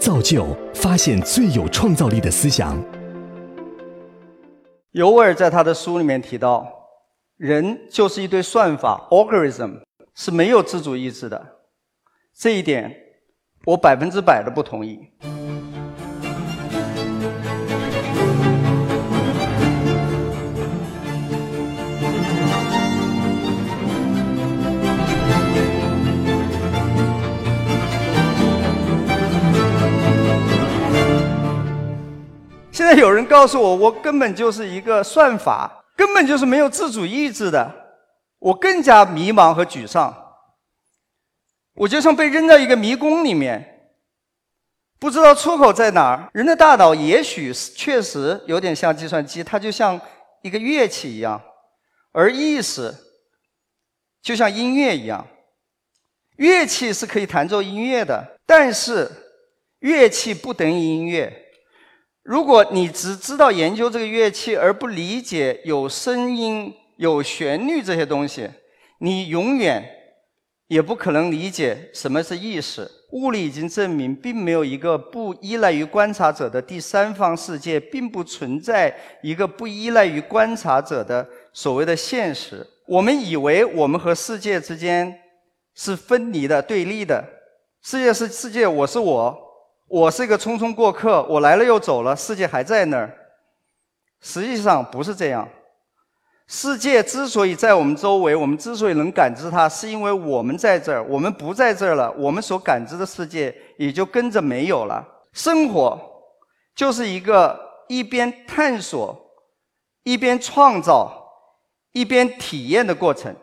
造就发现最有创造力的思想。尤尔在他的书里面提到，人就是一堆算法 （algorithm），是没有自主意志的。这一点，我百分之百的不同意。现在有人告诉我，我根本就是一个算法，根本就是没有自主意志的，我更加迷茫和沮丧。我就像被扔到一个迷宫里面，不知道出口在哪儿。人的大脑也许确实有点像计算机，它就像一个乐器一样，而意识就像音乐一样。乐器是可以弹奏音乐的，但是乐器不等于音乐。如果你只知道研究这个乐器，而不理解有声音、有旋律这些东西，你永远也不可能理解什么是意识。物理已经证明，并没有一个不依赖于观察者的第三方世界，并不存在一个不依赖于观察者的所谓的现实。我们以为我们和世界之间是分离的、对立的。世界是世界，我是我。我是一个匆匆过客，我来了又走了，世界还在那儿。实际上不是这样。世界之所以在我们周围，我们之所以能感知它，是因为我们在这儿。我们不在这儿了，我们所感知的世界也就跟着没有了。生活就是一个一边探索、一边创造、一边体验的过程。